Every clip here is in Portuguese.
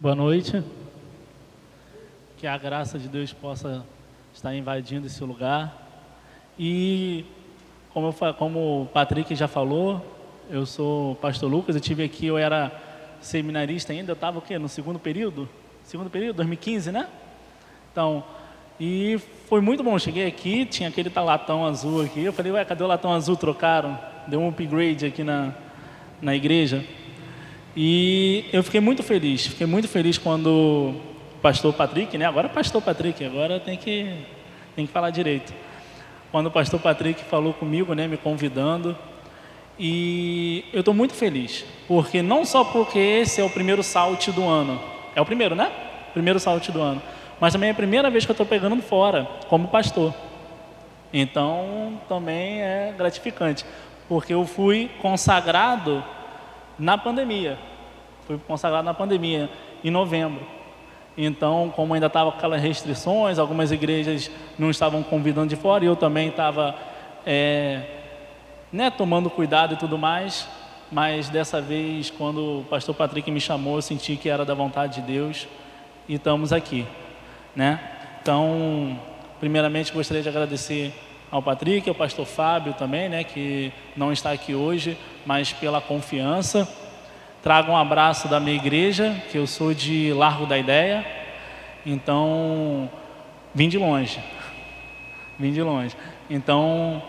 Boa noite. Que a graça de Deus possa estar invadindo esse lugar. E como, eu, como o Patrick já falou, eu sou pastor Lucas, eu tive aqui, eu era seminarista ainda, eu estava o quê? No segundo período? Segundo período, 2015, né? Então, e foi muito bom. Cheguei aqui, tinha aquele latão azul aqui. Eu falei, ué, cadê o latão azul? Trocaram. Deu um upgrade aqui na, na igreja. E eu fiquei muito feliz. Fiquei muito feliz quando o pastor Patrick, né? Agora é pastor Patrick, agora tem que, tem que falar direito. Quando o pastor Patrick falou comigo, né? Me convidando. E eu estou muito feliz. Porque não só porque esse é o primeiro salto do ano. É o primeiro, né? Primeiro salto do ano mas também é a primeira vez que eu estou pegando fora, como pastor. Então, também é gratificante, porque eu fui consagrado na pandemia. Fui consagrado na pandemia, em novembro. Então, como ainda estava aquelas restrições, algumas igrejas não estavam convidando de fora, e eu também estava é, né, tomando cuidado e tudo mais, mas dessa vez, quando o pastor Patrick me chamou, eu senti que era da vontade de Deus e estamos aqui né? Então, primeiramente gostaria de agradecer ao Patrick, ao pastor Fábio também, né, que não está aqui hoje, mas pela confiança. Trago um abraço da minha igreja, que eu sou de Largo da Ideia. Então, vim de longe. Vim de longe. Então,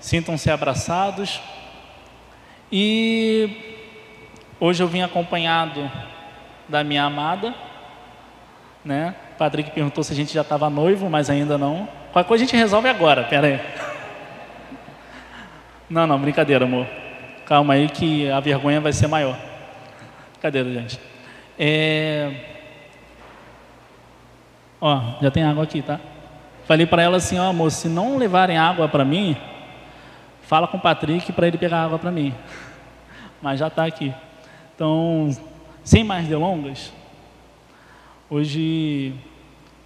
sintam-se abraçados. E hoje eu vim acompanhado da minha amada, né? Patrick perguntou se a gente já estava noivo, mas ainda não. Qualquer coisa a gente resolve agora, pera aí. Não, não, brincadeira, amor. Calma aí que a vergonha vai ser maior. Brincadeira, gente. É... Ó, já tem água aqui, tá? Falei para ela assim, ó, amor, se não levarem água para mim, fala com o Patrick para ele pegar água para mim. Mas já está aqui. Então, sem mais delongas, hoje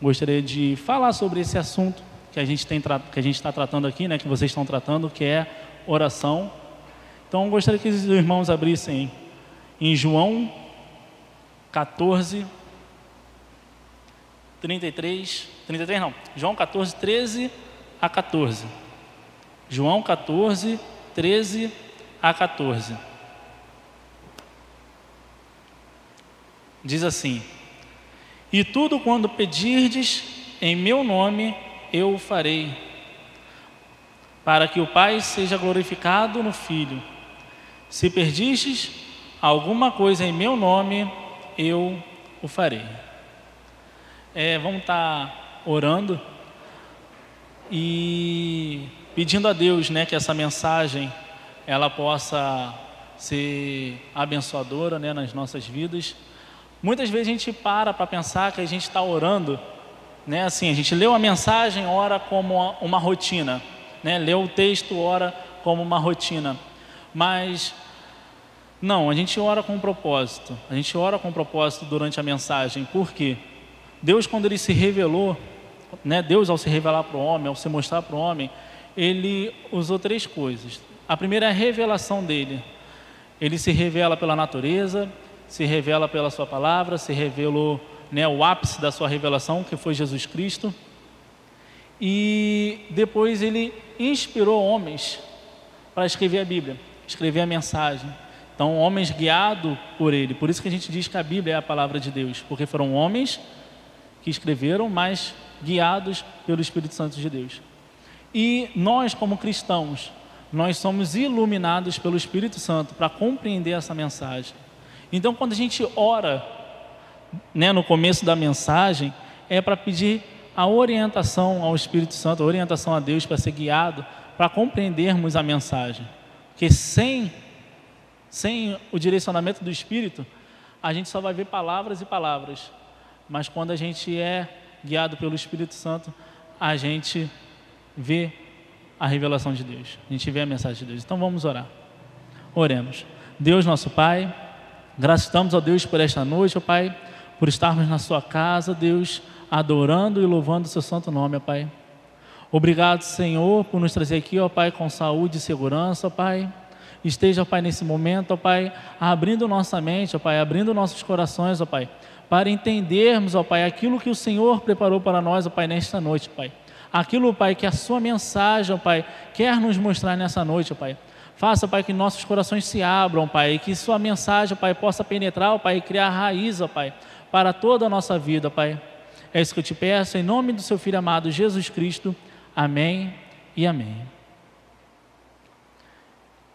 gostaria de falar sobre esse assunto que a gente tem que a gente está tratando aqui, né, que vocês estão tratando, que é oração. Então, gostaria que os irmãos abrissem em João 14, 33, 33 não, João 14, 13 a 14. João 14, 13 a 14. Diz assim: e tudo quando pedirdes em meu nome, eu o farei, para que o Pai seja glorificado no Filho. Se perdistes alguma coisa em meu nome, eu o farei. É, vamos estar tá orando e pedindo a Deus, né, que essa mensagem ela possa ser abençoadora, né, nas nossas vidas Muitas vezes a gente para para pensar que a gente está orando, né? Assim, a gente lê uma mensagem, ora como uma, rotina, né? Lê o texto, ora como uma rotina. Mas não, a gente ora com um propósito. A gente ora com um propósito durante a mensagem. Por quê? Deus, quando ele se revelou, né? Deus, ao se revelar para o homem, ao se mostrar para o homem, ele usou três coisas. A primeira é a revelação dele. Ele se revela pela natureza, se revela pela sua palavra, se revelou né, o ápice da sua revelação, que foi Jesus Cristo. E depois ele inspirou homens para escrever a Bíblia, escrever a mensagem. Então, homens guiados por ele. Por isso que a gente diz que a Bíblia é a palavra de Deus, porque foram homens que escreveram, mas guiados pelo Espírito Santo de Deus. E nós, como cristãos, nós somos iluminados pelo Espírito Santo para compreender essa mensagem. Então, quando a gente ora, né, no começo da mensagem, é para pedir a orientação ao Espírito Santo, a orientação a Deus para ser guiado, para compreendermos a mensagem. Porque sem, sem o direcionamento do Espírito, a gente só vai ver palavras e palavras. Mas quando a gente é guiado pelo Espírito Santo, a gente vê a revelação de Deus, a gente vê a mensagem de Deus. Então vamos orar. Oremos. Deus, nosso Pai. Gratidamos a Deus por esta noite, ó Pai, por estarmos na Sua casa, Deus, adorando e louvando o Seu santo nome, ó Pai. Obrigado, Senhor, por nos trazer aqui, ó Pai, com saúde e segurança, ó Pai. esteja, Pai, nesse momento, ó Pai, abrindo nossa mente, ó Pai, abrindo nossos corações, ó Pai, para entendermos, ó Pai, aquilo que o Senhor preparou para nós, ó Pai, nesta noite, Pai. Aquilo, Pai, que a Sua mensagem, ó Pai, quer nos mostrar nessa noite, ó Pai. Faça, Pai, que nossos corações se abram, Pai, e que Sua mensagem, Pai, possa penetrar, ó Pai, e criar raiz, ó Pai, para toda a nossa vida, Pai. É isso que eu te peço, em nome do Seu Filho amado Jesus Cristo. Amém e amém.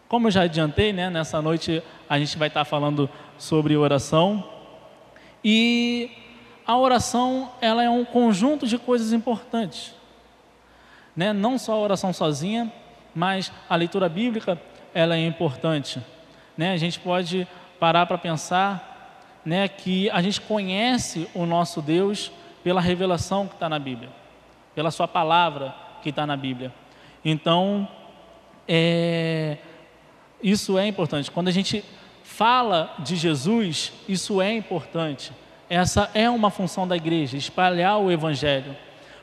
Como eu já adiantei, né, nessa noite a gente vai estar falando sobre oração. E a oração, ela é um conjunto de coisas importantes. Né? Não só a oração sozinha, mas a leitura bíblica, ela é importante. Né? A gente pode parar para pensar né, que a gente conhece o nosso Deus pela revelação que está na Bíblia, pela sua palavra que está na Bíblia. Então, é, isso é importante. Quando a gente fala de Jesus, isso é importante. Essa é uma função da igreja, espalhar o Evangelho.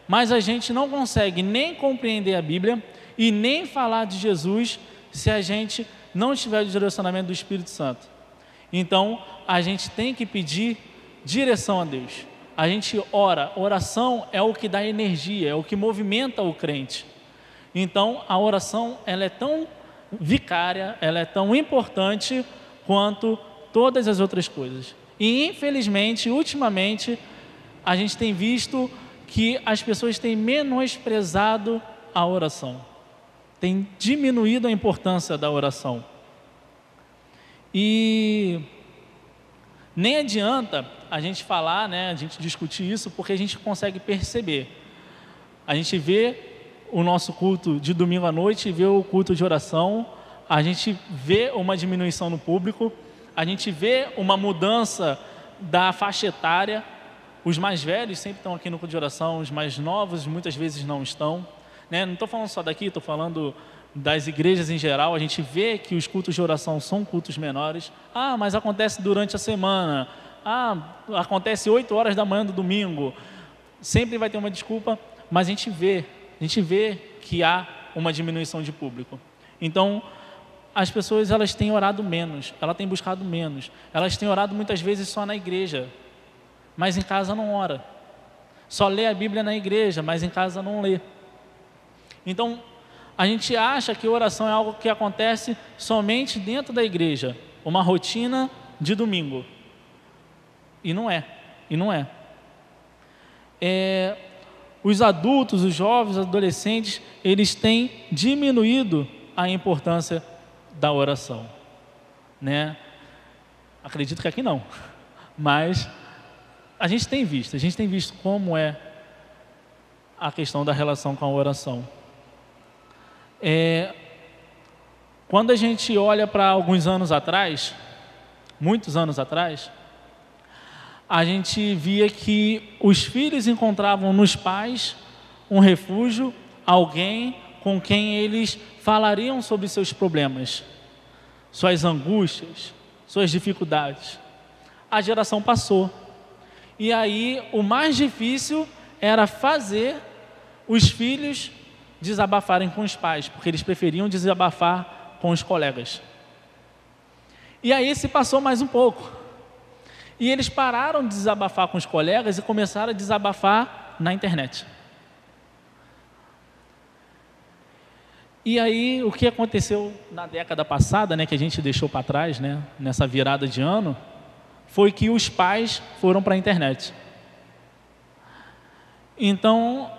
Mas a gente não consegue nem compreender a Bíblia e nem falar de Jesus se a gente não tiver o direcionamento do Espírito Santo. Então, a gente tem que pedir direção a Deus. A gente ora, oração é o que dá energia, é o que movimenta o crente. Então, a oração, ela é tão vicária, ela é tão importante quanto todas as outras coisas. E infelizmente, ultimamente, a gente tem visto que as pessoas têm menosprezado a oração, tem diminuído a importância da oração. E nem adianta a gente falar, né, a gente discutir isso, porque a gente consegue perceber. A gente vê o nosso culto de domingo à noite, vê o culto de oração, a gente vê uma diminuição no público, a gente vê uma mudança da faixa etária. Os mais velhos sempre estão aqui no culto de oração, os mais novos muitas vezes não estão. Né? Não estou falando só daqui, estou falando das igrejas em geral. A gente vê que os cultos de oração são cultos menores. Ah, mas acontece durante a semana. Ah, acontece 8 horas da manhã do domingo. Sempre vai ter uma desculpa, mas a gente vê a gente vê que há uma diminuição de público. Então, as pessoas elas têm orado menos, elas têm buscado menos, elas têm orado muitas vezes só na igreja, mas em casa não ora. Só lê a Bíblia na igreja, mas em casa não lê. Então, a gente acha que oração é algo que acontece somente dentro da igreja, uma rotina de domingo. E não é, e não é. é os adultos, os jovens, os adolescentes, eles têm diminuído a importância da oração, né? Acredito que aqui não, mas a gente tem visto, a gente tem visto como é a questão da relação com a oração. É, quando a gente olha para alguns anos atrás, muitos anos atrás, a gente via que os filhos encontravam nos pais um refúgio, alguém com quem eles falariam sobre seus problemas, suas angústias, suas dificuldades. A geração passou. E aí o mais difícil era fazer os filhos desabafarem com os pais, porque eles preferiam desabafar com os colegas. E aí se passou mais um pouco. E eles pararam de desabafar com os colegas e começaram a desabafar na internet. E aí, o que aconteceu na década passada, né, que a gente deixou para trás, né, nessa virada de ano, foi que os pais foram para a internet. Então,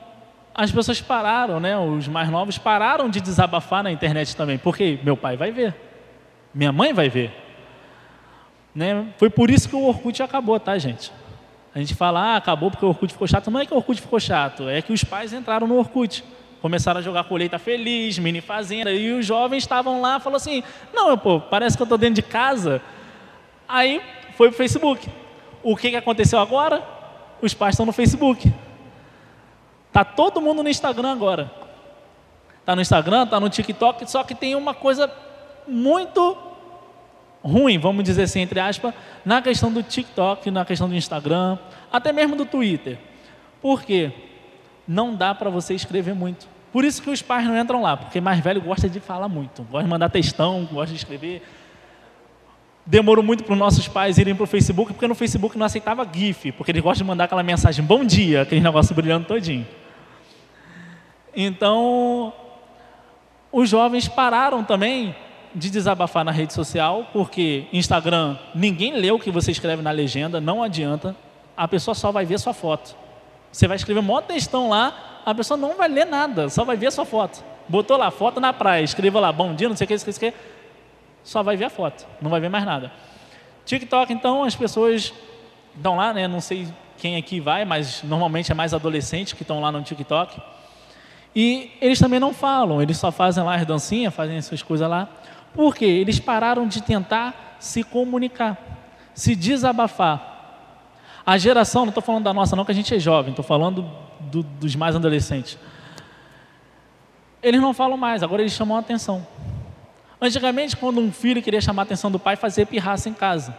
as pessoas pararam, né, os mais novos pararam de desabafar na internet também, porque meu pai vai ver, minha mãe vai ver, né? Foi por isso que o Orkut acabou, tá, gente? A gente fala, ah, acabou porque o Orkut ficou chato. Não é que o Orkut ficou chato, é que os pais entraram no Orkut. Começaram a jogar colheita feliz, mini fazenda, e os jovens estavam lá, falou assim, não, pô, parece que eu estou dentro de casa. Aí foi para o Facebook. O que, que aconteceu agora? Os pais estão no Facebook. Tá todo mundo no Instagram agora. Tá no Instagram, tá no TikTok, só que tem uma coisa muito ruim, vamos dizer assim, entre aspas, na questão do TikTok, na questão do Instagram, até mesmo do Twitter. Por quê? Não dá para você escrever muito. Por isso que os pais não entram lá, porque mais velho gosta de falar muito, gosta de mandar textão, gosta de escrever. Demorou muito para os nossos pais irem para o Facebook, porque no Facebook não aceitava GIF, porque eles gostam de mandar aquela mensagem bom dia, aquele negócio brilhando todinho. Então, os jovens pararam também de desabafar na rede social, porque Instagram, ninguém lê o que você escreve na legenda, não adianta, a pessoa só vai ver sua foto. Você vai escrever um de textão lá, a pessoa não vai ler nada, só vai ver sua foto. Botou lá, foto na praia, escreva lá, bom dia, não sei o que, não sei o que, só vai ver a foto, não vai ver mais nada. TikTok, então, as pessoas estão lá, né? Não sei quem aqui vai, mas normalmente é mais adolescentes que estão lá no TikTok. E eles também não falam, eles só fazem lá as dancinhas, fazem essas coisas lá. Por quê? Eles pararam de tentar se comunicar, se desabafar. A geração, não estou falando da nossa não, que a gente é jovem, estou falando do, dos mais adolescentes. Eles não falam mais, agora eles chamam a atenção. Antigamente, quando um filho queria chamar a atenção do pai, fazia pirraça em casa.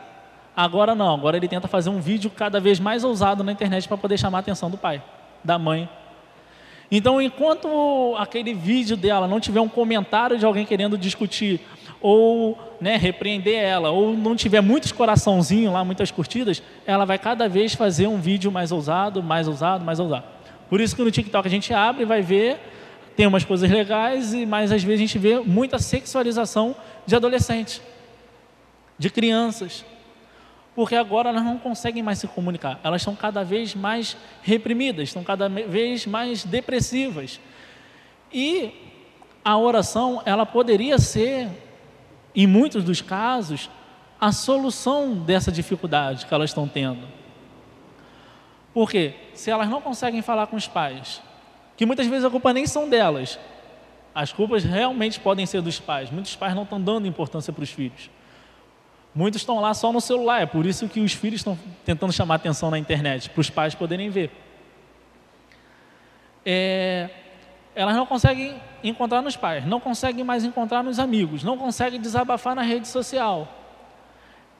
Agora não, agora ele tenta fazer um vídeo cada vez mais ousado na internet para poder chamar a atenção do pai, da mãe. Então, enquanto aquele vídeo dela não tiver um comentário de alguém querendo discutir, ou né, repreender ela, ou não tiver muitos coraçãozinhos lá, muitas curtidas, ela vai cada vez fazer um vídeo mais ousado, mais ousado, mais ousado. Por isso que no TikTok a gente abre e vai ver, tem umas coisas legais, mas às vezes a gente vê muita sexualização de adolescentes, de crianças. Porque agora elas não conseguem mais se comunicar, elas estão cada vez mais reprimidas, estão cada vez mais depressivas. E a oração, ela poderia ser, em muitos dos casos, a solução dessa dificuldade que elas estão tendo. Porque se elas não conseguem falar com os pais, que muitas vezes a culpa nem são delas, as culpas realmente podem ser dos pais. Muitos pais não estão dando importância para os filhos. Muitos estão lá só no celular, é por isso que os filhos estão tentando chamar atenção na internet, para os pais poderem ver. É, elas não conseguem encontrar nos pais, não conseguem mais encontrar nos amigos, não conseguem desabafar na rede social.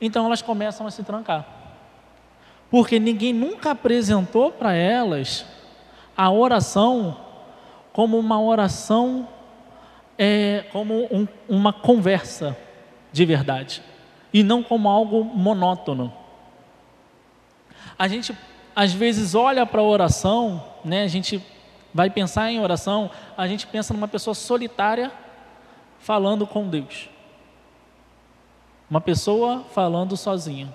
Então elas começam a se trancar porque ninguém nunca apresentou para elas a oração como uma oração, é, como um, uma conversa de verdade, e não como algo monótono. A gente às vezes olha para a oração, né, a gente vai pensar em oração, a gente pensa numa pessoa solitária falando com Deus. Uma pessoa falando sozinha.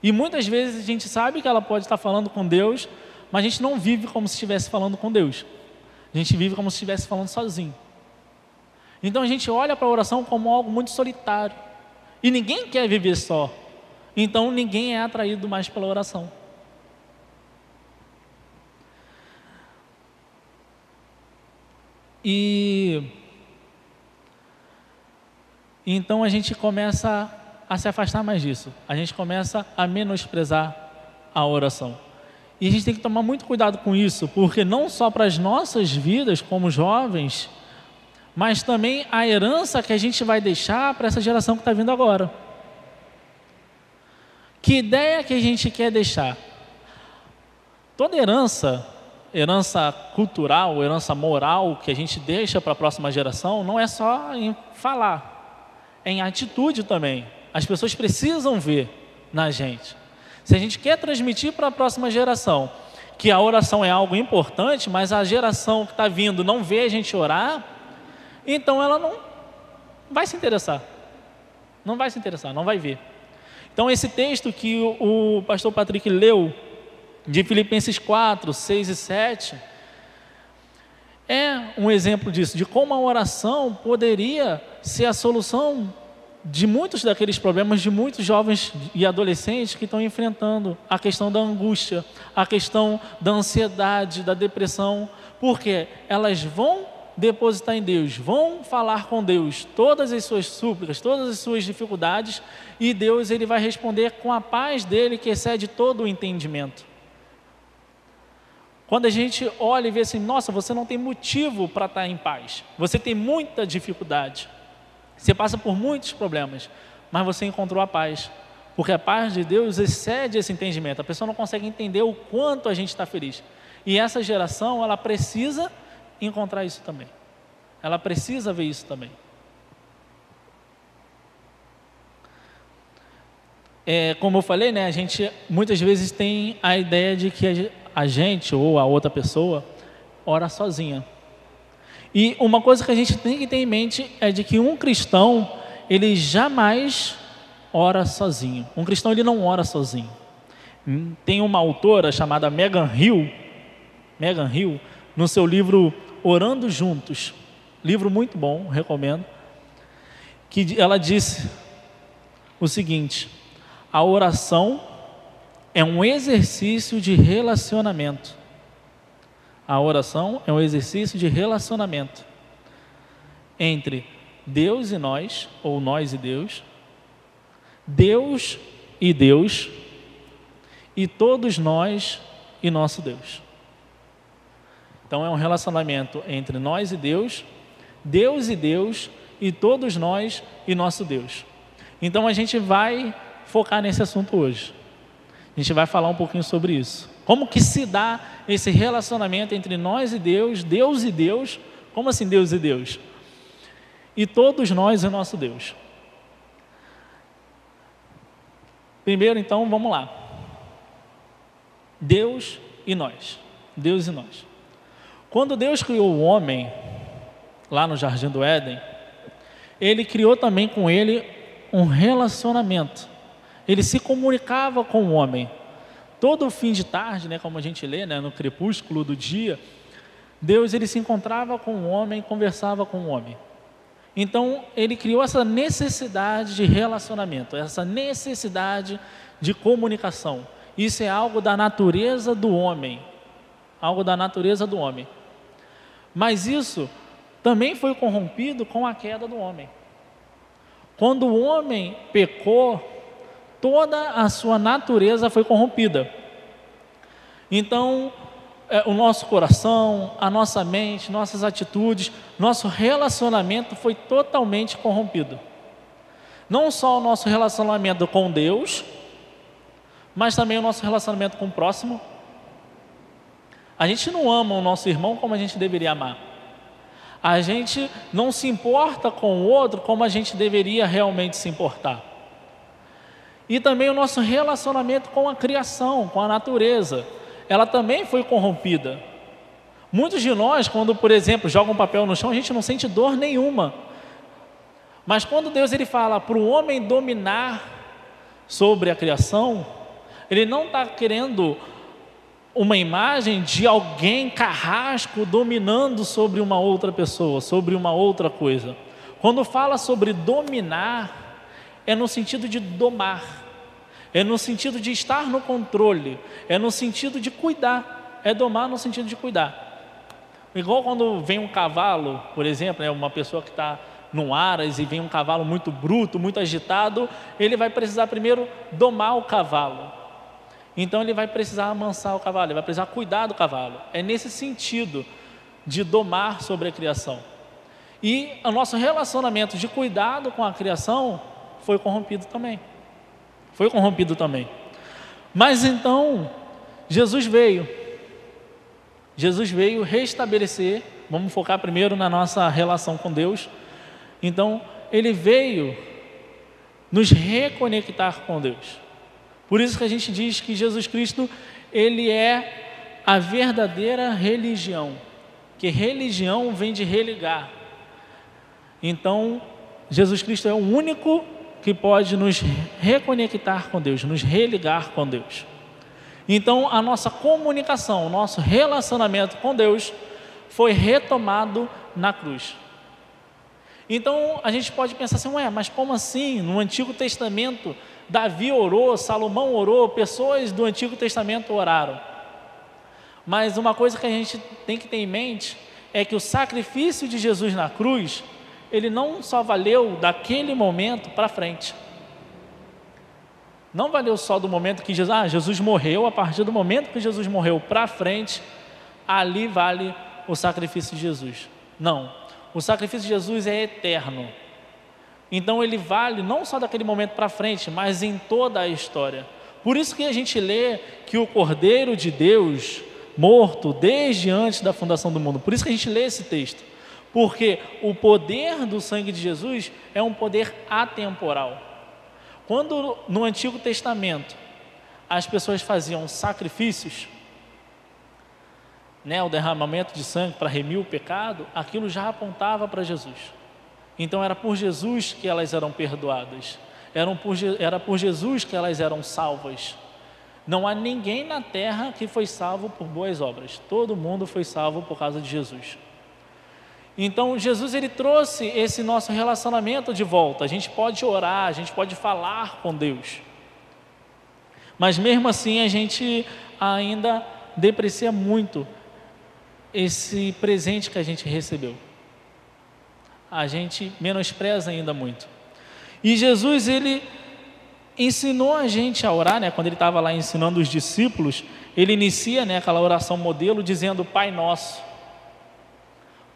E muitas vezes a gente sabe que ela pode estar falando com Deus, mas a gente não vive como se estivesse falando com Deus. A gente vive como se estivesse falando sozinho. Então a gente olha para a oração como algo muito solitário. E ninguém quer viver só. Então ninguém é atraído mais pela oração. E então a gente começa a se afastar mais disso. A gente começa a menosprezar a oração. E a gente tem que tomar muito cuidado com isso, porque não só para as nossas vidas como jovens, mas também a herança que a gente vai deixar para essa geração que está vindo agora. Que ideia que a gente quer deixar? Toda herança, herança cultural, herança moral que a gente deixa para a próxima geração, não é só em falar, é em atitude também. As pessoas precisam ver na gente. Se a gente quer transmitir para a próxima geração que a oração é algo importante, mas a geração que está vindo não vê a gente orar, então ela não vai se interessar. Não vai se interessar, não vai ver. Então, esse texto que o, pastor Patrick leu, de Filipenses 4, 6 e 7, é um exemplo disso, de como a oração poderia ser a solução de muitos daqueles problemas de muitos jovens e adolescentes que estão enfrentando a questão da angústia, a questão da ansiedade, da depressão, porque elas vão depositar em Deus, vão falar com Deus todas as suas súplicas, todas as suas dificuldades, e Deus ele vai responder com a paz dele que excede todo o entendimento. Quando a gente olha e vê assim, nossa, você não tem motivo para estar em paz, você tem muita dificuldade. Você passa por muitos problemas, mas você encontrou a paz. Porque a paz de Deus excede esse entendimento. A pessoa não consegue entender o quanto a gente está feliz. E essa geração, ela precisa encontrar isso também. Ela precisa ver isso também. É, como eu falei, né, a gente muitas vezes tem a ideia de que a gente ou a outra pessoa ora sozinha. E uma coisa que a gente tem que ter em mente é de que um cristão, ele jamais ora sozinho. Um cristão ele não ora sozinho. Hum, tem uma autora chamada Megan Hill, Megan Hill, no seu livro Orando Juntos, livro muito bom, recomendo, que ela disse o seguinte: a oração é um exercício de relacionamento. A oração é um exercício de relacionamento entre Deus e nós, ou nós e Deus, Deus e Deus, e todos nós e nosso Deus. Então é um relacionamento entre nós e Deus, Deus e Deus, e todos nós e nosso Deus. Então a gente vai focar nesse assunto hoje. A gente vai falar um pouquinho sobre isso. Como que se dá esse relacionamento entre nós e Deus, Deus e Deus? Como assim Deus e Deus? E todos nós e nosso Deus. Primeiro, então, vamos lá. Deus e nós. Deus e nós. Quando Deus criou o homem, lá no jardim do Éden, ele criou também com ele um relacionamento ele se comunicava com o homem. Todo fim de tarde, né, como a gente lê, né, no crepúsculo do dia, Deus ele se encontrava com o homem, conversava com o homem. Então, ele criou essa necessidade de relacionamento, essa necessidade de comunicação. Isso é algo da natureza do homem, algo da natureza do homem. Mas isso também foi corrompido com a queda do homem. Quando o homem pecou, toda a sua natureza foi corrompida. Então, é, o nosso coração, a nossa mente, nossas atitudes, nosso relacionamento foi totalmente corrompido. Não só o nosso relacionamento com Deus, mas também o nosso relacionamento com o próximo. A gente não ama o nosso irmão como a gente deveria amar. A gente não se importa com o outro como a gente deveria realmente se importar. E também o nosso relacionamento com a criação, com a natureza. Ela também foi corrompida. Muitos de nós, quando, por exemplo, jogam um papel no chão, a gente não sente dor nenhuma. Mas quando Deus ele fala para o homem dominar sobre a criação, ele não está querendo uma imagem de alguém carrasco dominando sobre uma outra pessoa, sobre uma outra coisa. Quando fala sobre dominar, é no sentido de domar, é no sentido de estar no controle, é no sentido de cuidar, é domar no sentido de cuidar. Igual quando vem um cavalo, por exemplo, é uma pessoa que está no aras e vem um cavalo muito bruto, muito agitado, ele vai precisar primeiro domar o cavalo. Então ele vai precisar amansar o cavalo, ele vai precisar cuidar do cavalo. É nesse sentido de domar sobre a criação. E o nosso relacionamento de cuidado com a criação foi corrompido também. Foi corrompido também. Mas então, Jesus veio. Jesus veio restabelecer, vamos focar primeiro na nossa relação com Deus. Então, ele veio nos reconectar com Deus. Por isso que a gente diz que Jesus Cristo, ele é a verdadeira religião. Que religião vem de religar. Então, Jesus Cristo é o único que pode nos reconectar com Deus, nos religar com Deus. Então, a nossa comunicação, o nosso relacionamento com Deus foi retomado na cruz. Então, a gente pode pensar assim, ué, mas como assim? No Antigo Testamento, Davi orou, Salomão orou, pessoas do Antigo Testamento oraram. Mas uma coisa que a gente tem que ter em mente é que o sacrifício de Jesus na cruz ele não só valeu daquele momento para frente. Não valeu só do momento que Jesus, ah, Jesus morreu, a partir do momento que Jesus morreu para frente, ali vale o sacrifício de Jesus. Não, o sacrifício de Jesus é eterno. Então ele vale não só daquele momento para frente, mas em toda a história. Por isso que a gente lê que o Cordeiro de Deus morto desde antes da fundação do mundo. Por isso que a gente lê esse texto. Porque o poder do sangue de Jesus é um poder atemporal. Quando no Antigo Testamento as pessoas faziam sacrifícios, né, o derramamento de sangue para remir o pecado, aquilo já apontava para Jesus. Então era por Jesus que elas eram perdoadas, eram por, era por Jesus que elas eram salvas. Não há ninguém na terra que foi salvo por boas obras, todo mundo foi salvo por causa de Jesus. Então Jesus ele trouxe esse nosso relacionamento de volta. A gente pode orar, a gente pode falar com Deus. Mas mesmo assim a gente ainda deprecia muito esse presente que a gente recebeu. A gente menospreza ainda muito. E Jesus, ele ensinou a gente a orar, né? Quando ele estava lá ensinando os discípulos, ele inicia, né, aquela oração modelo dizendo Pai Nosso.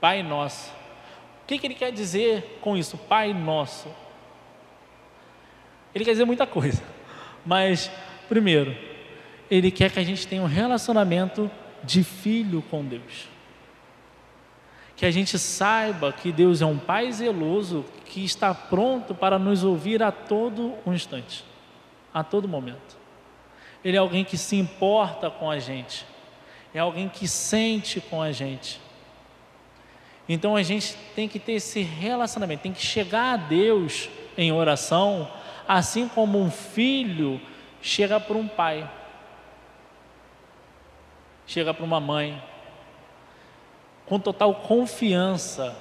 Pai Nosso. O que, que ele quer dizer com isso? Pai Nosso. Ele quer dizer muita coisa. Mas, primeiro, ele quer que a gente tenha um relacionamento de filho com Deus. Que a gente saiba que Deus é um Pai zeloso que está pronto para nos ouvir a todo instante, a todo momento. Ele é alguém que se importa com a gente, é alguém que sente com a gente. Então a gente tem que ter esse relacionamento, tem que chegar a Deus em oração, assim como um filho chega para um pai chega para uma mãe, com total confiança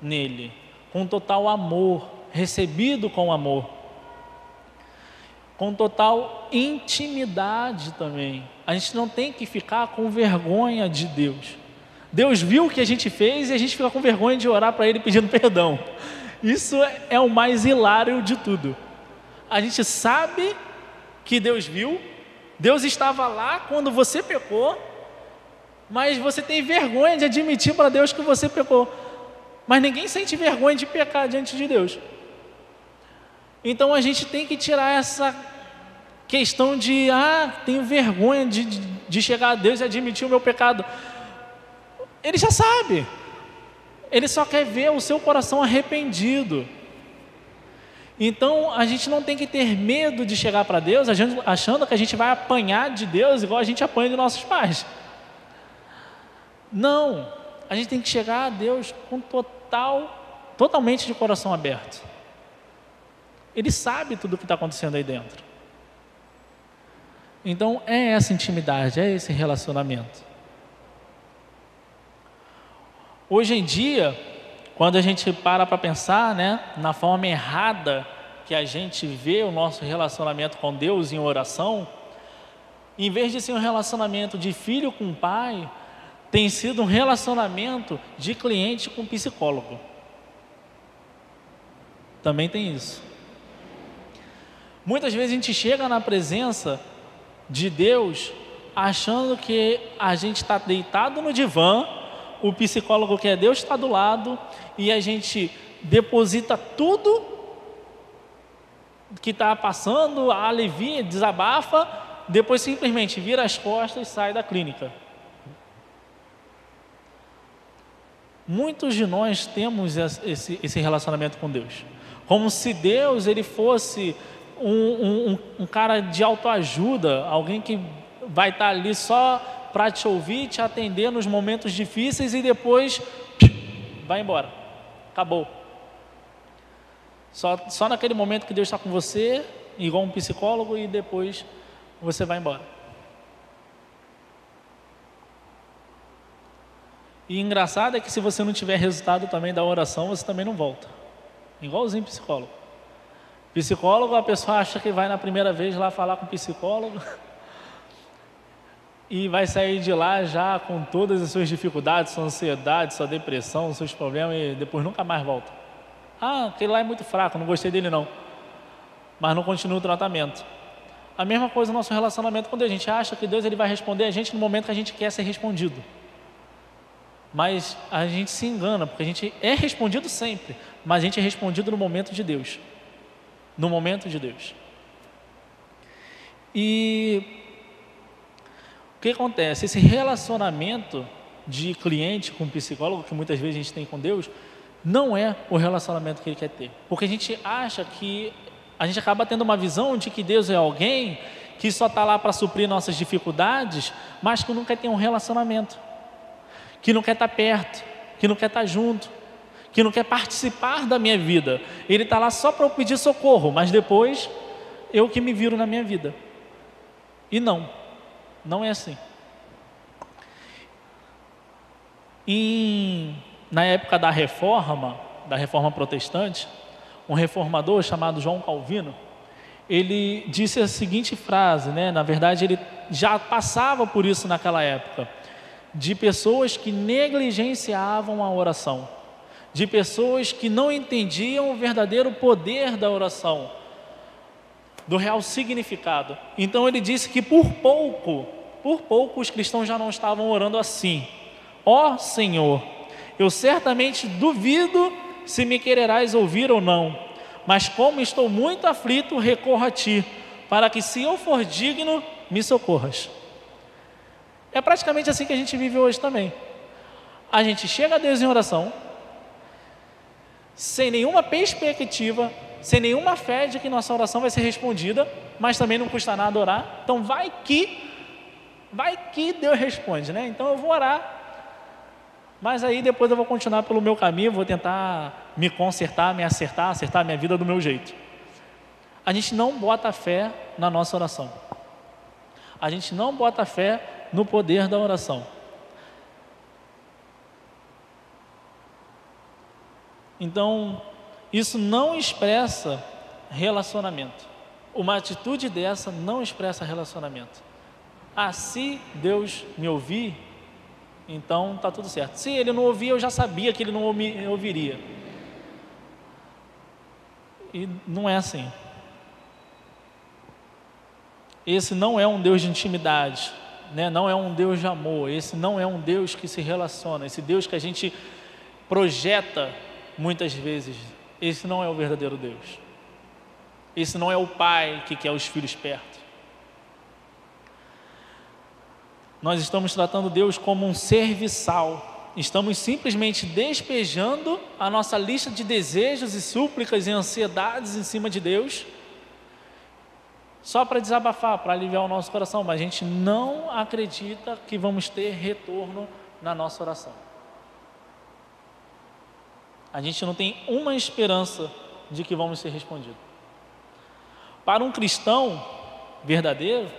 nele, com total amor, recebido com amor, com total intimidade também. A gente não tem que ficar com vergonha de Deus. Deus viu o que a gente fez e a gente fica com vergonha de orar para Ele pedindo perdão. Isso é o mais hilário de tudo. A gente sabe que Deus viu, Deus estava lá quando você pecou, mas você tem vergonha de admitir para Deus que você pecou. Mas ninguém sente vergonha de pecar diante de Deus. Então a gente tem que tirar essa questão de, ah, tenho vergonha de, de, chegar a Deus e admitir o meu pecado. Ele já sabe. Ele só quer ver o seu coração arrependido. Então a gente não tem que ter medo de chegar para Deus achando que a gente vai apanhar de Deus igual a gente apanha de nossos pais. Não, a gente tem que chegar a Deus com total, totalmente de coração aberto. Ele sabe tudo o que está acontecendo aí dentro. Então é essa intimidade, é esse relacionamento. Hoje em dia, quando a gente para para pensar né, na forma errada que a gente vê o nosso relacionamento com Deus em oração, em vez de ser um relacionamento de filho com pai, tem sido um relacionamento de cliente com psicólogo. Também tem isso. Muitas vezes a gente chega na presença de Deus achando que a gente está deitado no divã o psicólogo que é Deus está do lado e a gente deposita tudo que está passando, alivia, desabafa, depois simplesmente vira as costas e sai da clínica. Muitos de nós temos esse, esse relacionamento com Deus, como se Deus ele fosse um, um, um cara de autoajuda, alguém que vai estar ali só para te ouvir, te atender nos momentos difíceis e depois vai embora. Acabou. Só, só naquele momento que Deus está com você, igual um psicólogo, e depois você vai embora. E engraçado é que se você não tiver resultado também da oração, você também não volta. Igualzinho psicólogo. Psicólogo, a pessoa acha que vai na primeira vez lá falar com o psicólogo. e vai sair de lá já com todas as suas dificuldades, sua ansiedade, sua depressão, seus problemas e depois nunca mais volta. Ah, aquele lá é muito fraco, não gostei dele não. Mas não continua o tratamento. A mesma coisa no nosso relacionamento Deus. A gente acha que Deus ele vai responder a gente no momento que a gente quer ser respondido. Mas a gente se engana, porque a gente é respondido sempre, mas a gente é respondido no momento de Deus. No momento de Deus. E que acontece? Esse relacionamento de cliente com psicólogo, que muitas vezes a gente tem com Deus, não é o relacionamento que ele quer ter. Porque a gente acha que a gente acaba tendo uma visão de que Deus é alguém que só está lá para suprir nossas dificuldades, mas que quer ter um relacionamento, que não quer estar tá perto, que não quer estar tá junto, que não quer participar da minha vida. Ele está lá só para eu pedir socorro, mas depois eu que me viro na minha vida. E não, não é assim. E na época da reforma, da reforma protestante, um reformador chamado João Calvino, ele disse a seguinte frase, né? Na verdade, ele já passava por isso naquela época, de pessoas que negligenciavam a oração, de pessoas que não entendiam o verdadeiro poder da oração, do real significado. Então ele disse que por pouco, por pouco os cristãos já não estavam orando assim: Ó oh, Senhor, eu certamente duvido se me quererás ouvir ou não, mas como estou muito aflito, recorro a ti, para que se eu for digno, me socorras. É praticamente assim que a gente vive hoje também. A gente chega a Deus em oração, sem nenhuma perspectiva, sem nenhuma fé de que nossa oração vai ser respondida, mas também não custa nada orar. Então vai que, vai que Deus responde, né? Então eu vou orar mas aí depois eu vou continuar pelo meu caminho, vou tentar me consertar, me acertar, acertar a minha vida do meu jeito. A gente não bota fé na nossa oração. A gente não bota fé no poder da oração. Então, isso não expressa relacionamento. Uma atitude dessa não expressa relacionamento. Ah, Deus me ouvir, então está tudo certo. Se ele não ouvia, eu já sabia que ele não ouviria. E não é assim. Esse não é um Deus de intimidade, né? não é um Deus de amor, esse não é um Deus que se relaciona, esse Deus que a gente projeta muitas vezes, esse não é o verdadeiro Deus. Esse não é o pai que quer os filhos perto. nós estamos tratando Deus como um serviçal. Estamos simplesmente despejando a nossa lista de desejos e súplicas e ansiedades em cima de Deus, só para desabafar, para aliviar o nosso coração, mas a gente não acredita que vamos ter retorno na nossa oração. A gente não tem uma esperança de que vamos ser respondidos. Para um cristão verdadeiro,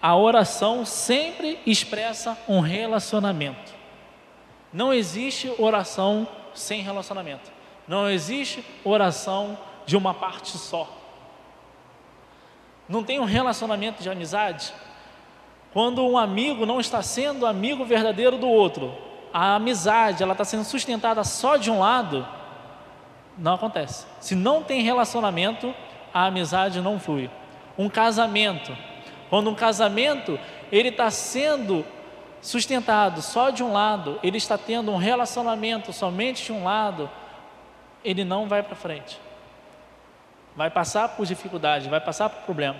a oração sempre expressa um relacionamento. Não existe oração sem relacionamento. Não existe oração de uma parte só. Não tem um relacionamento de amizade quando um amigo não está sendo amigo verdadeiro do outro. A amizade, ela está sendo sustentada só de um lado, não acontece. Se não tem relacionamento, a amizade não flui. Um casamento, quando um casamento ele está sendo sustentado só de um lado, ele está tendo um relacionamento somente de um lado, ele não vai para frente. Vai passar por dificuldade, vai passar por problema.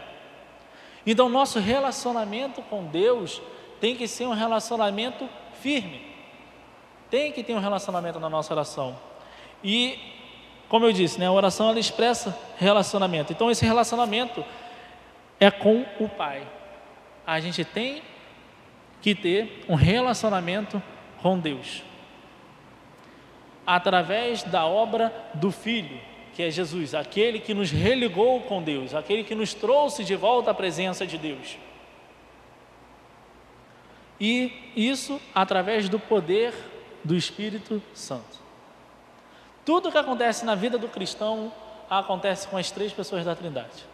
Então, nosso relacionamento com Deus tem que ser um relacionamento firme. Tem que ter um relacionamento na nossa oração. E, como eu disse, né, a oração ela expressa relacionamento. Então, esse relacionamento é com o Pai. A gente tem que ter um relacionamento com Deus. Através da obra do Filho, que é Jesus, aquele que nos religou com Deus, aquele que nos trouxe de volta à presença de Deus. E isso através do poder do Espírito Santo. Tudo que acontece na vida do cristão acontece com as três pessoas da Trindade.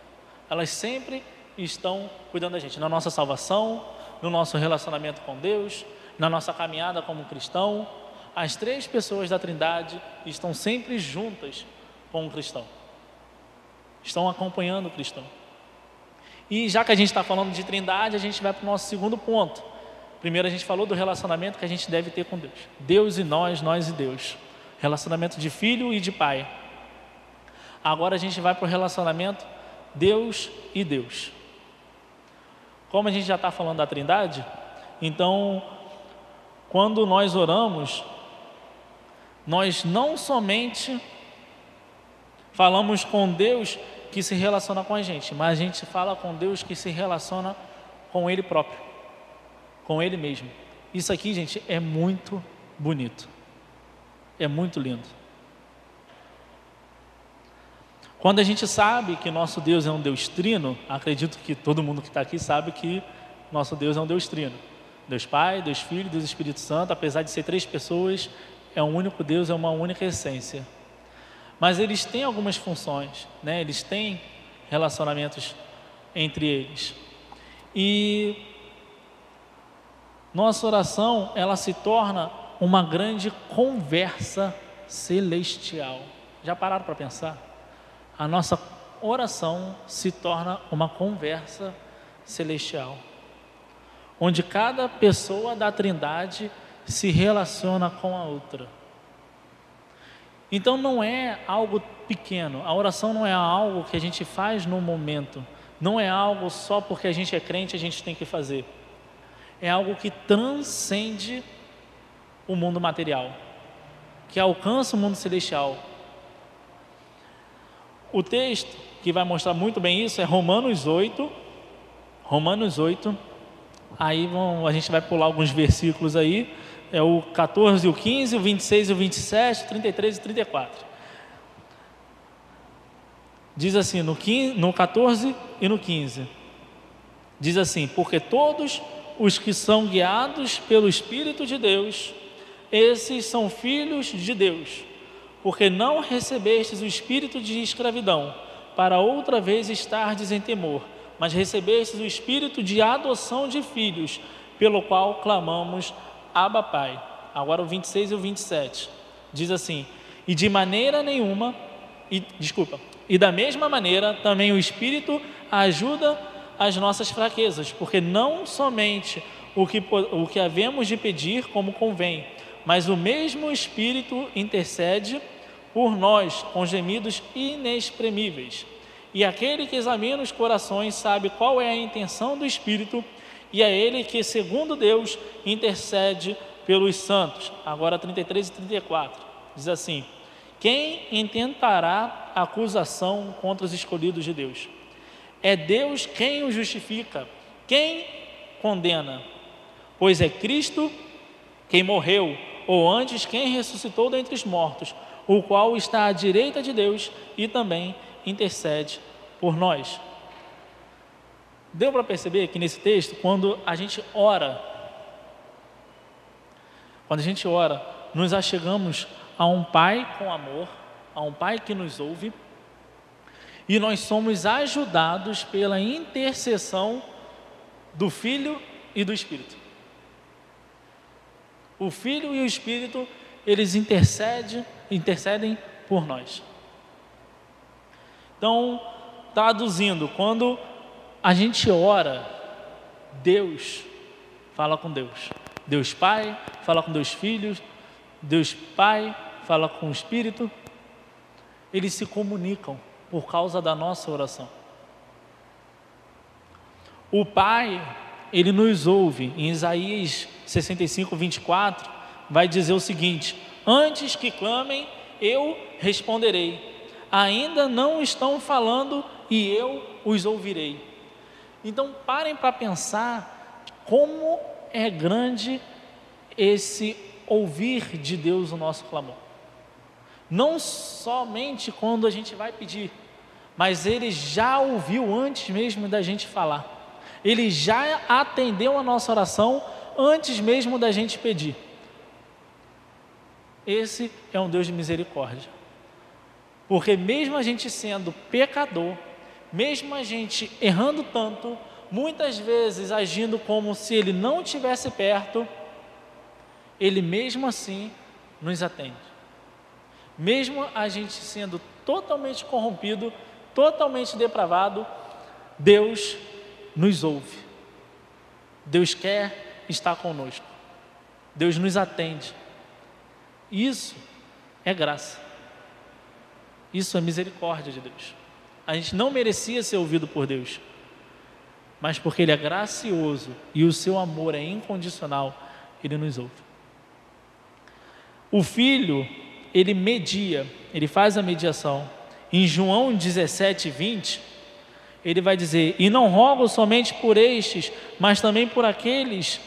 Elas sempre estão cuidando da gente, na nossa salvação, no nosso relacionamento com Deus, na nossa caminhada como cristão. As três pessoas da Trindade estão sempre juntas com o cristão, estão acompanhando o cristão. E já que a gente está falando de Trindade, a gente vai para o nosso segundo ponto. Primeiro, a gente falou do relacionamento que a gente deve ter com Deus: Deus e nós, nós e Deus. Relacionamento de filho e de pai. Agora a gente vai para o relacionamento Deus e Deus. Como a gente já está falando da Trindade, então, quando nós oramos, nós não somente falamos com Deus que se relaciona com a gente, mas a gente fala com Deus que se relaciona com Ele próprio, com Ele mesmo. Isso aqui, gente, é muito bonito, é muito lindo. Quando a gente sabe que nosso Deus é um Deus trino, acredito que todo mundo que está aqui sabe que nosso Deus é um Deus trino. Deus Pai, Deus Filho, Deus Espírito Santo, apesar de ser três pessoas, é um único Deus, é uma única essência. Mas eles têm algumas funções, né? eles têm relacionamentos entre eles. E nossa oração, ela se torna uma grande conversa celestial. Já pararam para pensar? a nossa oração se torna uma conversa celestial, onde cada pessoa da Trindade se relaciona com a outra. Então não é algo pequeno, a oração não é algo que a gente faz no momento, não é algo só porque a gente é crente a gente tem que fazer. É algo que transcende o mundo material, que alcança o mundo celestial, o texto que vai mostrar muito bem isso é Romanos 8. Romanos 8. Aí vão, a gente vai pular alguns versículos aí. É o 14, o 15, o 26, o 27, o 33 e 34. Diz assim, no, 15, no 14 e no 15. Diz assim: Porque todos os que são guiados pelo Espírito de Deus, esses são filhos de Deus porque não recebestes o espírito de escravidão, para outra vez estardes em temor, mas recebestes o espírito de adoção de filhos, pelo qual clamamos, Abba Pai. Agora o 26 e o 27. Diz assim: E de maneira nenhuma, e, desculpa, e da mesma maneira também o Espírito ajuda as nossas fraquezas, porque não somente o que, o que havemos de pedir como convém, mas o mesmo Espírito intercede por nós com gemidos inexprimíveis. E aquele que examina os corações sabe qual é a intenção do Espírito, e é ele que, segundo Deus, intercede pelos santos. Agora 33 e 34. Diz assim: Quem intentará acusação contra os escolhidos de Deus? É Deus quem os justifica, quem condena. Pois é Cristo quem morreu ou antes quem ressuscitou dentre os mortos, o qual está à direita de Deus e também intercede por nós. Deu para perceber que nesse texto, quando a gente ora, quando a gente ora, nos achegamos a um Pai com amor, a um Pai que nos ouve, e nós somos ajudados pela intercessão do Filho e do Espírito. O Filho e o Espírito, eles intercedem, intercedem por nós. Então, traduzindo, quando a gente ora, Deus fala com Deus. Deus Pai fala com Deus Filho, Deus Pai fala com o Espírito. Eles se comunicam por causa da nossa oração. O Pai ele nos ouve. Em Isaías 65, 24, vai dizer o seguinte: Antes que clamem, eu responderei. Ainda não estão falando e eu os ouvirei. Então parem para pensar como é grande esse ouvir de Deus o nosso clamor. Não somente quando a gente vai pedir, mas ele já ouviu antes mesmo da gente falar. Ele já atendeu a nossa oração antes mesmo da gente pedir. Esse é um Deus de misericórdia. Porque mesmo a gente sendo pecador, mesmo a gente errando tanto, muitas vezes agindo como se ele não estivesse perto, ele mesmo assim nos atende. Mesmo a gente sendo totalmente corrompido, totalmente depravado, Deus nos ouve. Deus quer estar conosco. Deus nos atende. Isso é graça. Isso é misericórdia de Deus. A gente não merecia ser ouvido por Deus. Mas porque Ele é gracioso e o seu amor é incondicional, Ele nos ouve. O Filho, ele media, ele faz a mediação. Em João 17, 20, ele vai dizer: E não rogo somente por estes, mas também por aqueles.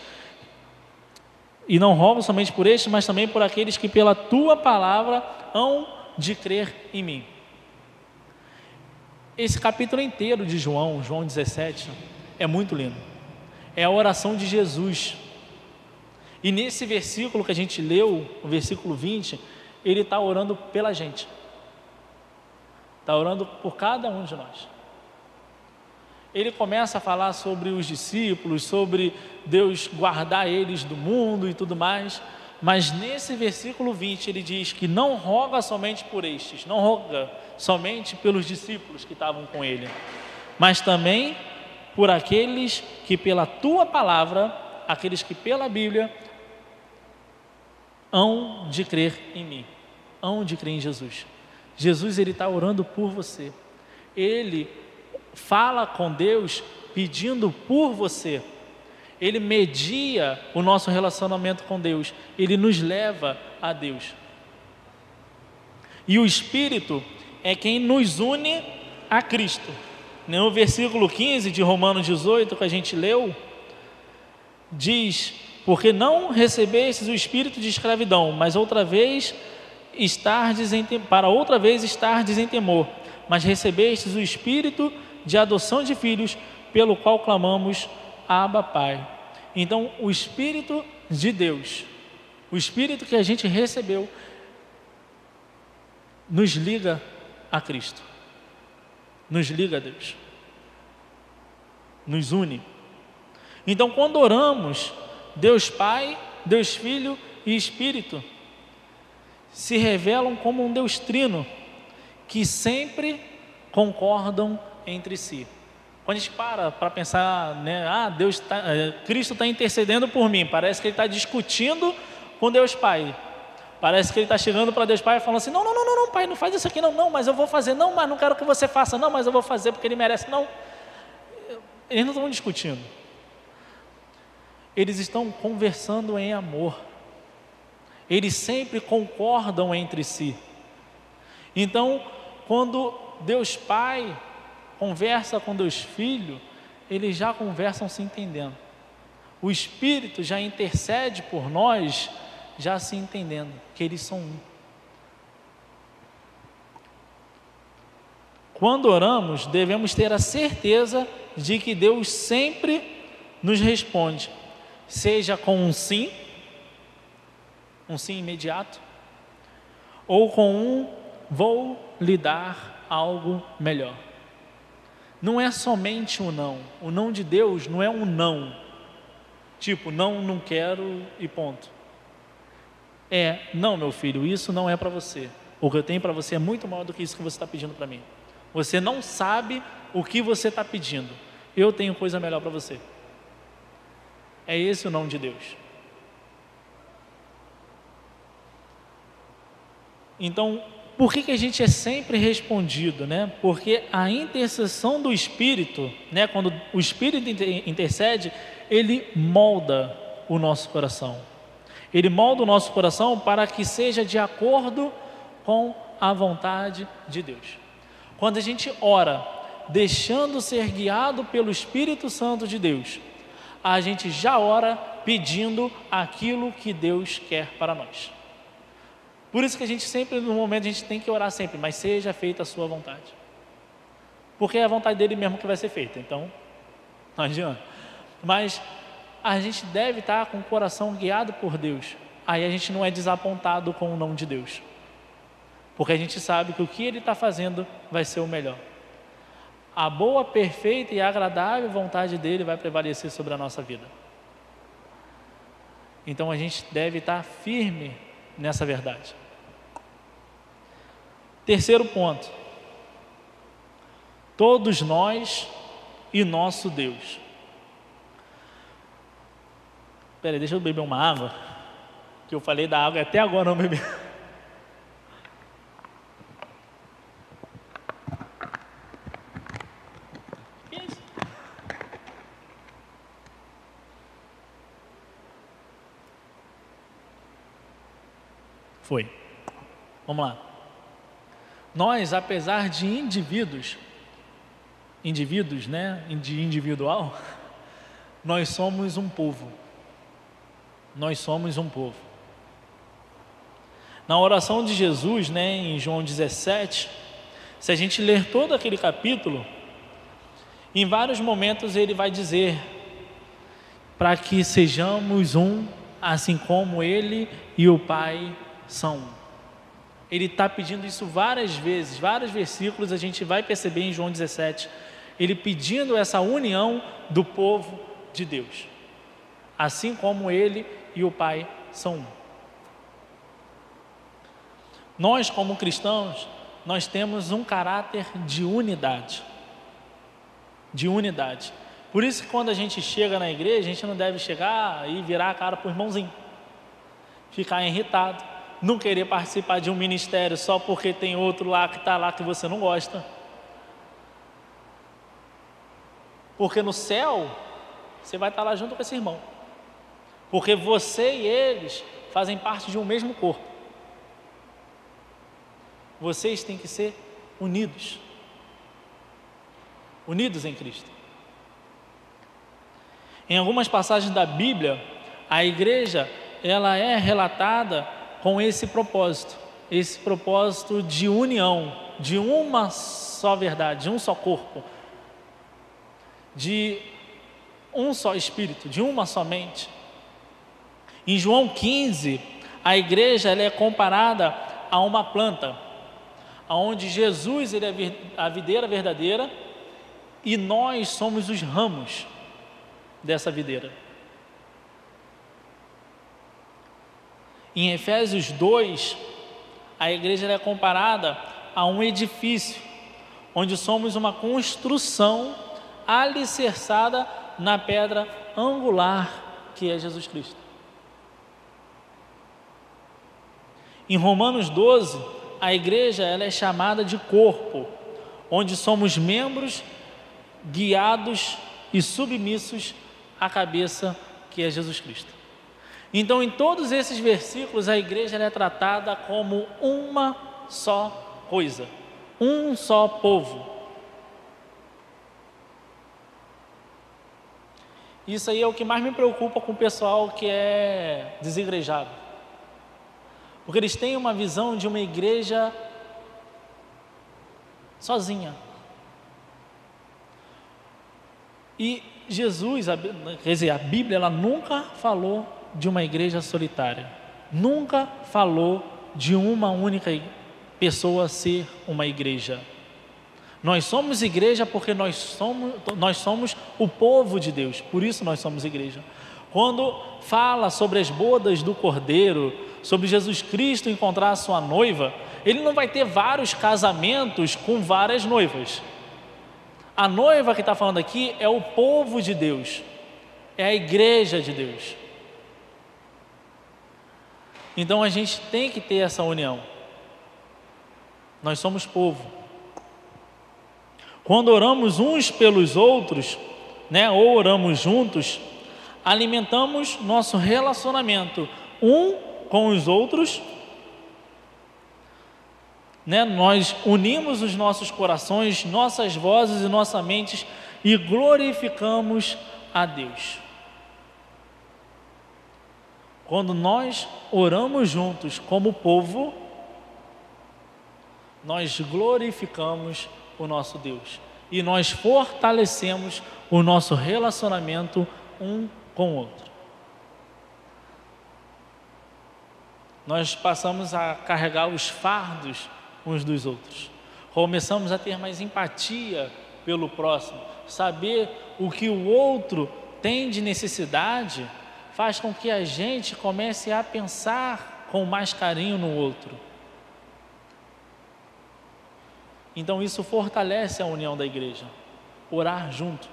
E não rogo somente por estes, mas também por aqueles que pela tua palavra hão de crer em mim. Esse capítulo inteiro de João, João 17, é muito lindo. É a oração de Jesus. E nesse versículo que a gente leu, o versículo 20, ele está orando pela gente. Está orando por cada um de nós. Ele começa a falar sobre os discípulos, sobre Deus guardar eles do mundo e tudo mais. Mas nesse versículo 20 ele diz que não roga somente por estes, não roga somente pelos discípulos que estavam com ele, mas também por aqueles que pela tua palavra, aqueles que pela Bíblia hão de crer em mim, hão de crer em Jesus. Jesus ele está orando por você. Ele fala com Deus pedindo por você. Ele media o nosso relacionamento com Deus. Ele nos leva a Deus. E o Espírito é quem nos une a Cristo. No versículo 15 de Romanos 18 que a gente leu, diz porque não recebestes o espírito de escravidão, mas outra vez estar para outra vez estar em temor, mas recebestes o espírito de adoção de filhos, pelo qual clamamos Abba Pai. Então, o espírito de Deus, o espírito que a gente recebeu nos liga a Cristo. Nos liga Deus. Nos une. Então, quando oramos, Deus Pai, Deus Filho e Espírito se revelam como um Deus trino que sempre concordam entre si. Quando a gente para para pensar, né, ah, Deus tá, é, Cristo está intercedendo por mim, parece que ele está discutindo com Deus Pai. Parece que ele está chegando para Deus Pai e falando assim: não, não, não, não, Pai, não faz isso aqui, não, não, mas eu vou fazer, não, mas não quero que você faça, não, mas eu vou fazer porque ele merece, não. Eles não estão discutindo eles estão conversando em amor. Eles sempre concordam entre si. Então, quando Deus Pai conversa com Deus Filho, eles já conversam se entendendo. O Espírito já intercede por nós, já se entendendo que eles são um. Quando oramos, devemos ter a certeza de que Deus sempre nos responde seja com um sim, um sim imediato, ou com um vou lhe dar algo melhor. Não é somente um não. O não de Deus não é um não. Tipo, não, não quero e ponto. É, não, meu filho, isso não é para você. O que eu tenho para você é muito maior do que isso que você está pedindo para mim. Você não sabe o que você está pedindo. Eu tenho coisa melhor para você. É esse o nome de Deus. Então, por que, que a gente é sempre respondido, né? Porque a intercessão do Espírito, né? Quando o Espírito intercede, ele molda o nosso coração. Ele molda o nosso coração para que seja de acordo com a vontade de Deus. Quando a gente ora, deixando ser guiado pelo Espírito Santo de Deus, a gente já ora pedindo aquilo que Deus quer para nós. Por isso que a gente sempre, no momento, a gente tem que orar sempre, mas seja feita a sua vontade. Porque é a vontade dele mesmo que vai ser feita, então não adianta. Mas a gente deve estar com o coração guiado por Deus. Aí a gente não é desapontado com o não de Deus. Porque a gente sabe que o que ele está fazendo vai ser o melhor a boa, perfeita e agradável vontade dele vai prevalecer sobre a nossa vida. Então a gente deve estar firme nessa verdade. Terceiro ponto. Todos nós e nosso Deus. Peraí, deixa eu beber uma água. Que eu falei da água e até agora não bebi. Foi. Vamos lá. Nós, apesar de indivíduos, indivíduos, né, de individual, nós somos um povo. Nós somos um povo. Na oração de Jesus, né, em João 17, se a gente ler todo aquele capítulo, em vários momentos ele vai dizer para que sejamos um, assim como ele e o Pai são um. Ele está pedindo isso várias vezes, vários versículos a gente vai perceber em João 17. Ele pedindo essa união do povo de Deus, assim como ele e o Pai são um. Nós, como cristãos, nós temos um caráter de unidade. De unidade. Por isso que quando a gente chega na igreja, a gente não deve chegar e virar a cara para o irmãozinho. Ficar irritado, não querer participar de um ministério só porque tem outro lá que está lá que você não gosta. Porque no céu, você vai estar tá lá junto com esse irmão. Porque você e eles fazem parte de um mesmo corpo. Vocês têm que ser unidos. Unidos em Cristo. Em algumas passagens da Bíblia, a igreja ela é relatada com esse propósito, esse propósito de união, de uma só verdade, de um só corpo, de um só espírito, de uma só mente. Em João 15, a igreja é comparada a uma planta, onde Jesus ele é a videira verdadeira e nós somos os ramos dessa videira. Em Efésios 2, a igreja é comparada a um edifício, onde somos uma construção alicerçada na pedra angular que é Jesus Cristo. Em Romanos 12, a igreja ela é chamada de corpo, onde somos membros guiados e submissos à cabeça que é Jesus Cristo. Então, em todos esses versículos, a igreja é tratada como uma só coisa, um só povo. Isso aí é o que mais me preocupa com o pessoal que é desigrejado. Porque eles têm uma visão de uma igreja sozinha. E Jesus, quer dizer, a Bíblia, ela nunca falou de uma igreja solitária. Nunca falou de uma única pessoa ser uma igreja. Nós somos igreja porque nós somos, nós somos o povo de Deus, por isso nós somos igreja. Quando fala sobre as bodas do Cordeiro, sobre Jesus Cristo encontrar a sua noiva, ele não vai ter vários casamentos com várias noivas. A noiva que está falando aqui é o povo de Deus, é a igreja de Deus. Então a gente tem que ter essa união. Nós somos povo. Quando oramos uns pelos outros, né, ou oramos juntos, alimentamos nosso relacionamento um com os outros. Né, nós unimos os nossos corações, nossas vozes e nossas mentes e glorificamos a Deus. Quando nós oramos juntos como povo, nós glorificamos o nosso Deus e nós fortalecemos o nosso relacionamento um com o outro. Nós passamos a carregar os fardos uns dos outros. Começamos a ter mais empatia pelo próximo, saber o que o outro tem de necessidade faz com que a gente comece a pensar com mais carinho no outro. Então isso fortalece a união da igreja, orar junto.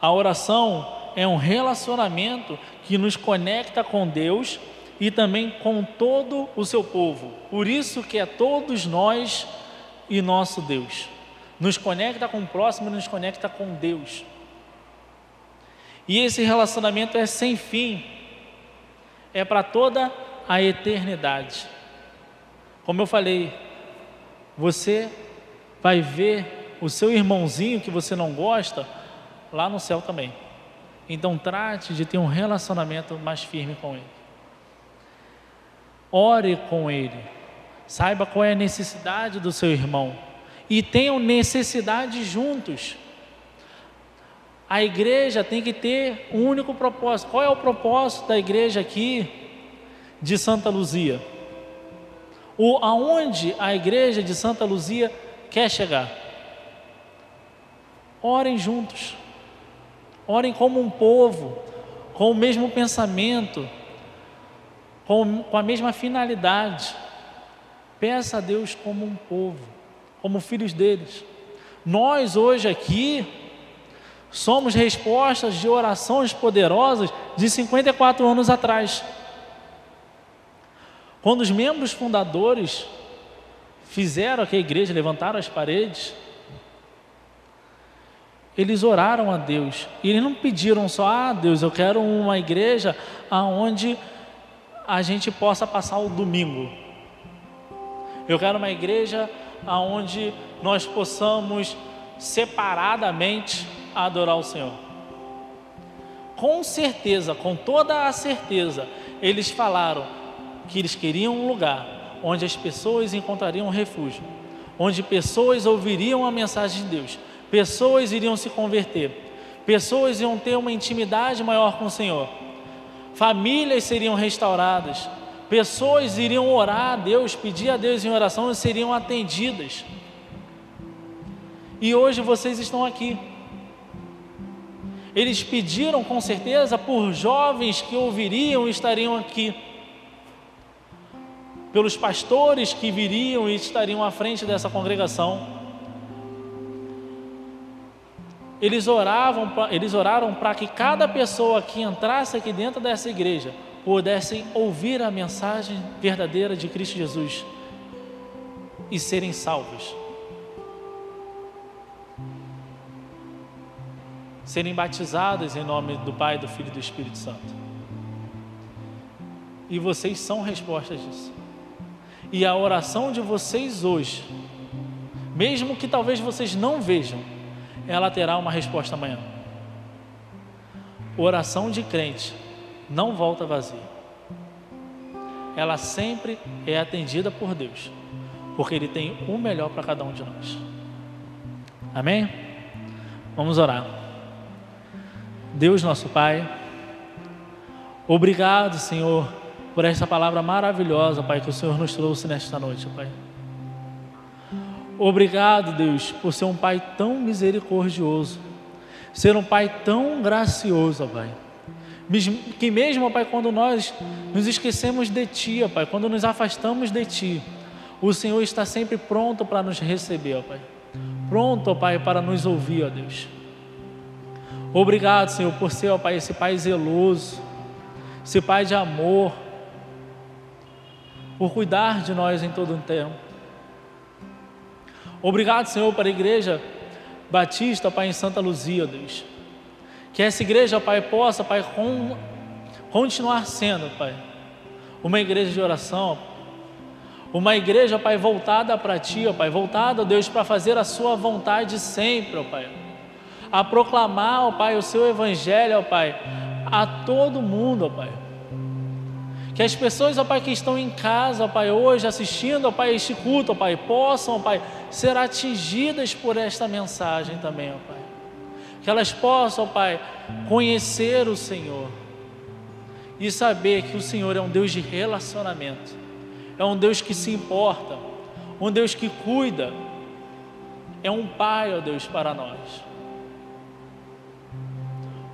A oração é um relacionamento que nos conecta com Deus e também com todo o seu povo. Por isso que é todos nós e nosso Deus. Nos conecta com o próximo, nos conecta com Deus. E esse relacionamento é sem fim, é para toda a eternidade. Como eu falei, você vai ver o seu irmãozinho que você não gosta lá no céu também. Então trate de ter um relacionamento mais firme com ele. Ore com ele. Saiba qual é a necessidade do seu irmão e tenham necessidade juntos. A igreja tem que ter um único propósito. Qual é o propósito da igreja aqui de Santa Luzia? O aonde a igreja de Santa Luzia quer chegar? Orem juntos. Orem como um povo, com o mesmo pensamento, com, com a mesma finalidade. Peça a Deus como um povo, como filhos deles. Nós hoje aqui somos respostas de orações poderosas de 54 anos atrás. Quando os membros fundadores fizeram aqui a igreja, levantaram as paredes, eles oraram a Deus. E eles não pediram só, ah, Deus, eu quero uma igreja aonde a gente possa passar o domingo. Eu quero uma igreja aonde nós possamos separadamente adorar o Senhor. Com certeza, com toda a certeza, eles falaram que eles queriam um lugar onde as pessoas encontrariam refúgio, onde pessoas ouviriam a mensagem de Deus, pessoas iriam se converter, pessoas iam ter uma intimidade maior com o Senhor, famílias seriam restauradas, pessoas iriam orar a Deus, pedir a Deus em oração e seriam atendidas. E hoje vocês estão aqui. Eles pediram com certeza por jovens que ouviriam e estariam aqui, pelos pastores que viriam e estariam à frente dessa congregação. Eles oravam, eles oraram para que cada pessoa que entrasse aqui dentro dessa igreja pudessem ouvir a mensagem verdadeira de Cristo Jesus e serem salvos. serem batizadas em nome do Pai, do Filho e do Espírito Santo. E vocês são respostas disso. E a oração de vocês hoje, mesmo que talvez vocês não vejam, ela terá uma resposta amanhã. Oração de crente não volta vazia. Ela sempre é atendida por Deus, porque Ele tem o melhor para cada um de nós. Amém? Vamos orar. Deus nosso Pai, obrigado, Senhor, por esta palavra maravilhosa, Pai, que o Senhor nos trouxe nesta noite, Pai. Obrigado, Deus, por ser um Pai tão misericordioso, ser um Pai tão gracioso, Pai. Que mesmo, Pai, quando nós nos esquecemos de Ti, Pai, quando nos afastamos de Ti, o Senhor está sempre pronto para nos receber, Pai. Pronto, Pai, para nos ouvir, Deus. Obrigado, Senhor, por ser, Pai, esse Pai zeloso, esse Pai de amor, por cuidar de nós em todo o tempo. Obrigado, Senhor, para a igreja Batista, Pai, em Santa Luzia, Deus. Que essa igreja, Pai, possa, Pai, continuar sendo, Pai, uma igreja de oração, uma igreja, Pai, voltada para Ti, ó Pai, voltada, Deus, para fazer a Sua vontade sempre, ó Pai a proclamar, ó Pai, o seu evangelho, ó Pai, a todo mundo, ó Pai. Que as pessoas, ó Pai, que estão em casa, ó Pai, hoje assistindo, ó Pai, este culto, ó Pai, possam, ó Pai, ser atingidas por esta mensagem também, ó Pai. Que elas possam, ó Pai, conhecer o Senhor e saber que o Senhor é um Deus de relacionamento, é um Deus que se importa, um Deus que cuida, é um Pai, ó Deus, para nós.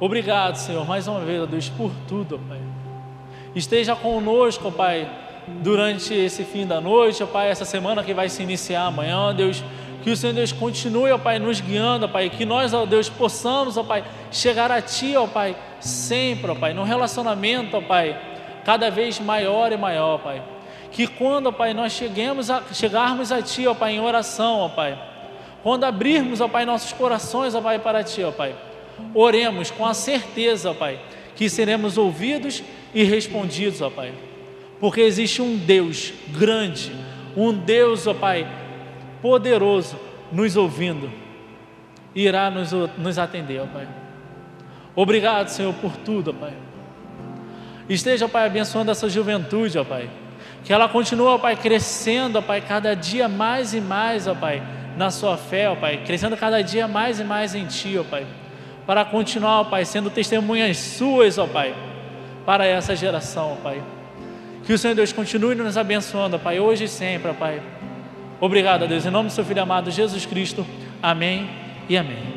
Obrigado, Senhor, mais uma vez, ó Deus, por tudo, ó Pai. Esteja conosco, Pai, durante esse fim da noite, Pai, essa semana que vai se iniciar amanhã, Deus. Que o Senhor Deus continue, ó Pai, nos guiando, ó Pai. Que nós, ó Deus, possamos, ó Pai, chegar a Ti, ó Pai, sempre, ó Pai, num relacionamento, ó Pai, cada vez maior e maior, ó Pai. Que quando, ó Pai, nós cheguemos a, chegarmos a Ti, ó Pai, em oração, ó Pai. Quando abrirmos, ó Pai, nossos corações, ó Pai, para Ti, ó Pai oremos com a certeza, ó Pai, que seremos ouvidos e respondidos, ó Pai. porque existe um Deus grande, um Deus, ó Pai, poderoso, nos ouvindo, irá nos, nos atender, ó Pai. Obrigado, Senhor, por tudo, ó Pai. Esteja, ó Pai, abençoando essa juventude, ó Pai. Que ela continue, ó Pai, crescendo, ó Pai, cada dia mais e mais, ó Pai, na sua fé, ó Pai, crescendo cada dia mais e mais em Ti, ó Pai, para continuar, ó Pai, sendo testemunhas Suas, ó Pai, para essa geração, Pai. Que o Senhor Deus continue nos abençoando, Pai, hoje e sempre, Pai. Obrigado, Deus, em nome do Seu Filho amado Jesus Cristo. Amém e amém.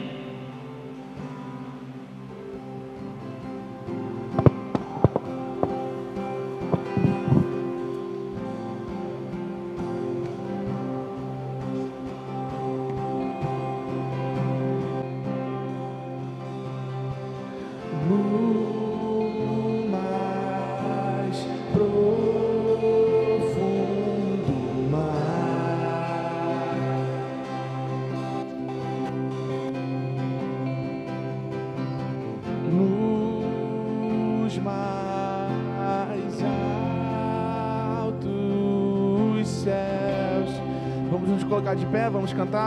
Cantar.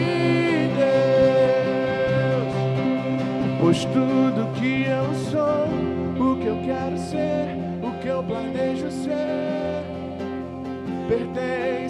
tudo que eu sou, o que eu quero ser, o que eu planejo ser. Pertence